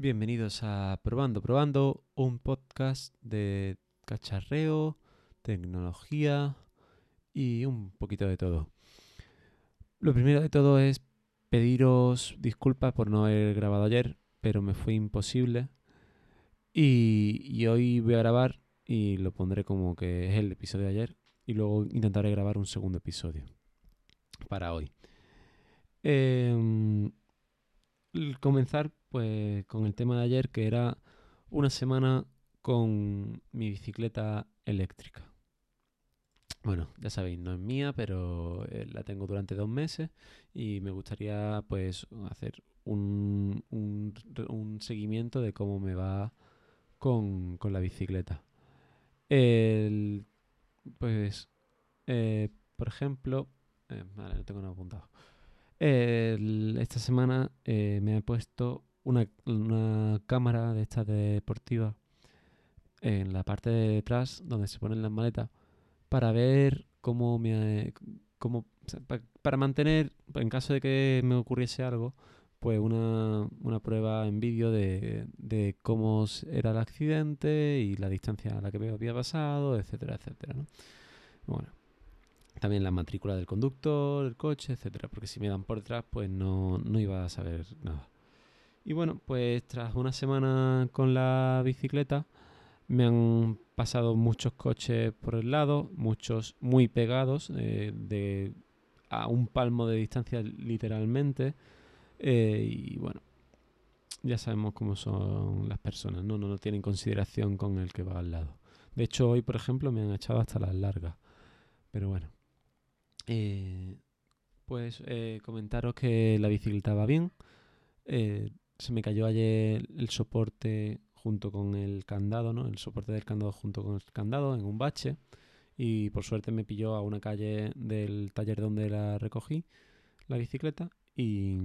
Bienvenidos a Probando, Probando, un podcast de cacharreo, tecnología y un poquito de todo. Lo primero de todo es pediros disculpas por no haber grabado ayer, pero me fue imposible. Y, y hoy voy a grabar y lo pondré como que es el episodio de ayer y luego intentaré grabar un segundo episodio para hoy. El comenzar pues con el tema de ayer que era una semana con mi bicicleta eléctrica. Bueno, ya sabéis, no es mía, pero eh, la tengo durante dos meses y me gustaría pues hacer un, un, seguimiento de cómo me va con, con la bicicleta. El, pues, eh, por ejemplo, eh, vale, no tengo nada apuntado. Esta semana eh, me he puesto una, una cámara de estas de deportiva en la parte de detrás donde se ponen las maletas para ver cómo me cómo, para mantener en caso de que me ocurriese algo pues una, una prueba en vídeo de, de cómo era el accidente y la distancia a la que me había pasado etcétera etcétera ¿no? bueno también la matrícula del conductor, el coche, etcétera, porque si me dan por detrás, pues no, no iba a saber nada. Y bueno, pues tras una semana con la bicicleta, me han pasado muchos coches por el lado, muchos muy pegados, eh, de a un palmo de distancia literalmente. eh, y bueno, ya sabemos cómo son las personas, ¿no? ¿no? No tienen consideración con el que va al lado. De hecho, hoy, por ejemplo, me han echado hasta las largas. Pero bueno. Eh, pues eh, comentaros que la bicicleta va bien. Eh, se me cayó ayer el soporte junto con el candado, ¿no? El soporte del candado junto con el candado en un bache. Y por suerte me pilló a una calle del taller donde la recogí, la bicicleta, y,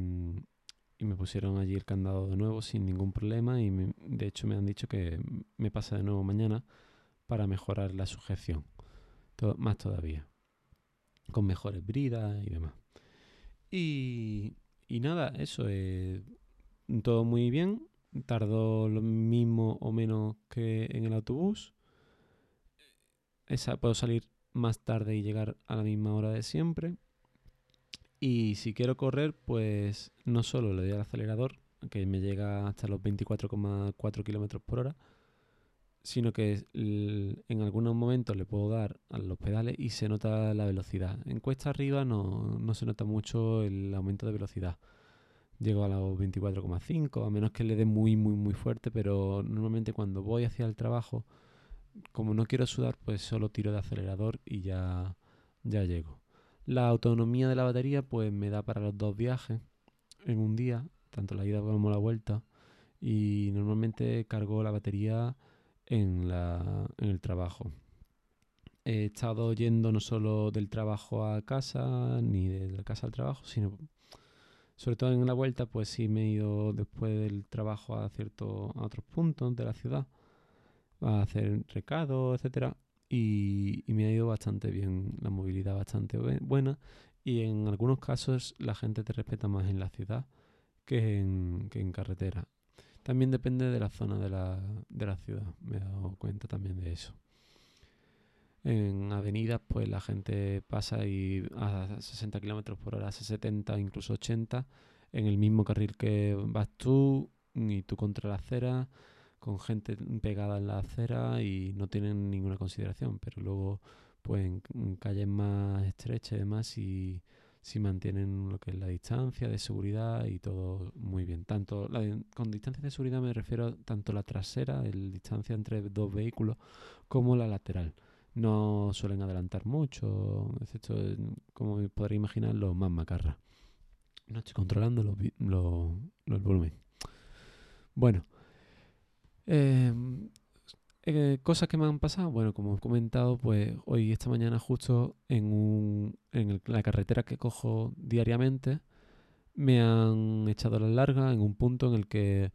y me pusieron allí el candado de nuevo sin ningún problema. Y me- de hecho me han dicho que me pasa de nuevo mañana para mejorar la sujeción. Más todavía con mejores bridas y demás. Y, y nada, eso, eh, todo muy bien. Tardó lo mismo o menos que en el autobús. Esa, puedo salir más tarde y llegar a la misma hora de siempre. Y si quiero correr, pues no solo le doy al acelerador, que me llega hasta los 24,4 kilómetros por hora, sino que en algunos momentos le puedo dar a los pedales y se nota la velocidad. En cuesta arriba no, no se nota mucho el aumento de velocidad. Llego a los 24,5, a menos que le dé muy, muy, muy fuerte, pero normalmente cuando voy hacia el trabajo, como no quiero sudar, pues solo tiro de acelerador y ya, ya llego. La autonomía de la batería, pues me da para los dos viajes en un día, tanto la ida como la vuelta, y normalmente cargo la batería en, la, el trabajo. He estado yendo no solo del trabajo a casa, ni de la casa al trabajo, sino sobre todo en la vuelta, pues sí me he ido después del trabajo a ciertos a otros puntos de la ciudad a hacer recados, etcétera, y, y me ha ido bastante bien, la movilidad bastante bue- buena y en algunos casos la gente te respeta más en la ciudad que en, que en carretera. También depende de la zona de la, de la ciudad, me he dado cuenta también de eso. En avenidas, pues la gente pasa y a 60 kilómetros por hora, a 70, incluso 80, en el mismo carril que vas tú y tú contra la acera, con gente pegada en la acera y no tienen ninguna consideración. Pero luego, pues en, en calles más estrechas y demás, si, si mantienen lo que es la distancia de seguridad y todo muy bien. Tanto la de- con distancia de seguridad me refiero a tanto la trasera, el distancia entre dos vehículos, como la lateral. No suelen adelantar mucho, excepto, como podréis imaginar, los más macarras. No estoy controlando los, los, los volumen. Bueno, eh, eh, cosas que me han pasado. Bueno, como he comentado, pues hoy, esta mañana, justo en, un, en la carretera que cojo diariamente, me han echado a la larga en un punto en el que,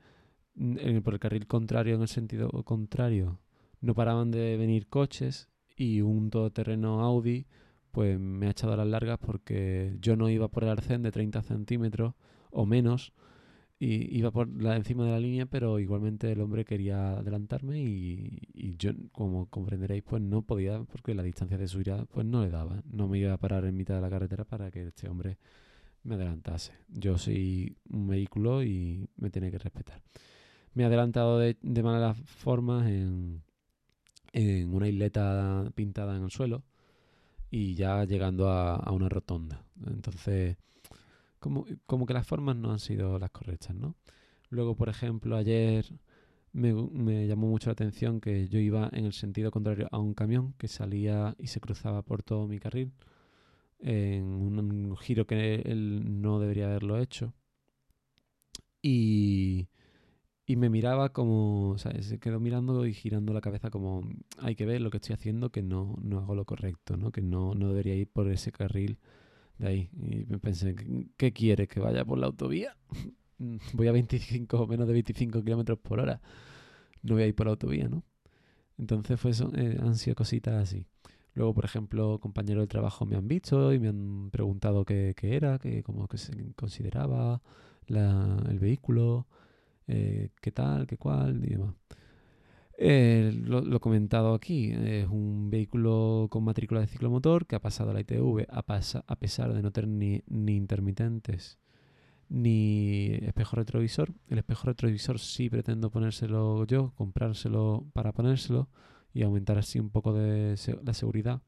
mm, el- por el carril contrario, en el sentido contrario, no paraban de venir coches y un todoterreno Audi pues me ha echado las largas porque yo no iba por el arcén de 30 centímetros o menos y iba por la, encima de la línea, pero igualmente el hombre quería adelantarme y, yo, como comprenderéis, pues no podía porque la distancia de subida pues no le daba. No me iba a parar en mitad de la carretera para que este hombre me adelantase. Yo soy un vehículo y me tiene que respetar. Me he adelantado de, de malas formas en, en una isleta pintada en el suelo y ya llegando a, a una rotonda. Entonces como, como que las formas no han sido las correctas, ¿no? Luego, por ejemplo, ayer me, me, llamó mucho la atención que yo iba en el sentido contrario a un camión que salía y se cruzaba por todo mi carril en un, giro que él no debería haberlo hecho. Y, y me miraba como, o sea, se quedó mirando y girando la cabeza como, hay que ver lo que estoy haciendo, que no, no hago lo correcto, ¿no? que no, no debería ir por ese carril de ahí. Y pensé, ¿qué quiere? ¿Que vaya por la autovía? voy a 25 o menos de 25 kilómetros por hora. No voy a ir por la autovía, ¿no? Entonces fue eso, eh, han sido cositas así. Luego, por ejemplo, compañeros de trabajo me han visto y me han preguntado qué, qué era, qué, cómo que se consideraba la, el vehículo, eh, qué tal, qué cual y demás. Eh, lo, lo, comentado aquí, es un vehículo con matrícula de ciclomotor que ha pasado a la ITV a, pasa, a pesar de no tener ni, ni, intermitentes ni espejo retrovisor. El espejo retrovisor sí pretendo ponérselo yo, comprárselo para ponérselo y aumentar así un poco de la seguridad.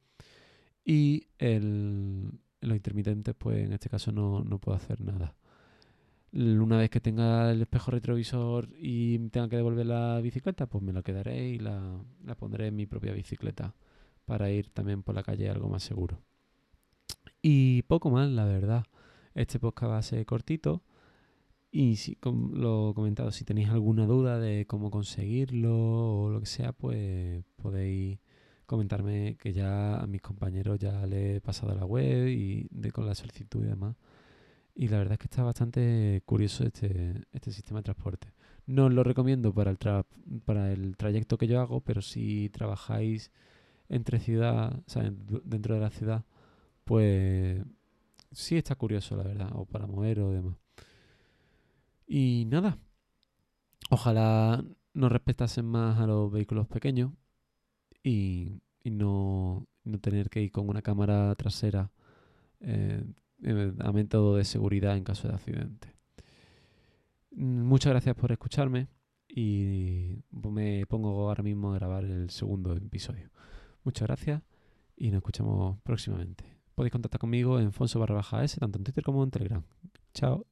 Y el, los intermitentes, pues en este caso no, no puedo hacer nada una vez que tenga el espejo retrovisor y tenga que devolver la bicicleta, pues me la quedaré y la, pondré en mi propia bicicleta para ir también por la calle algo más seguro. Y poco más, la verdad. Este podcast va a ser cortito. Y si, como lo he comentado, si tenéis alguna duda de cómo conseguirlo o lo que sea, pues podéis comentarme que ya a mis compañeros ya le he pasado la web y de con la solicitud y demás y la verdad es que está bastante curioso este, este sistema de transporte. No os lo recomiendo para el, tra para el trayecto que yo hago, pero si trabajáis entre ciudad, o sea, dentro de la ciudad, pues sí está curioso, la verdad, o para mover o demás. Y nada, ojalá nos respetasen más a los vehículos pequeños y, y no, no tener que ir con una cámara trasera eh, eh, a método de seguridad en caso de accidente. Mm, muchas gracias por escucharme y me pongo ahora mismo a grabar el segundo episodio. Muchas gracias y nos escuchamos próximamente. Podéis contactar conmigo en Fonso barra baja S, tanto en Twitter como en Telegram. Chao.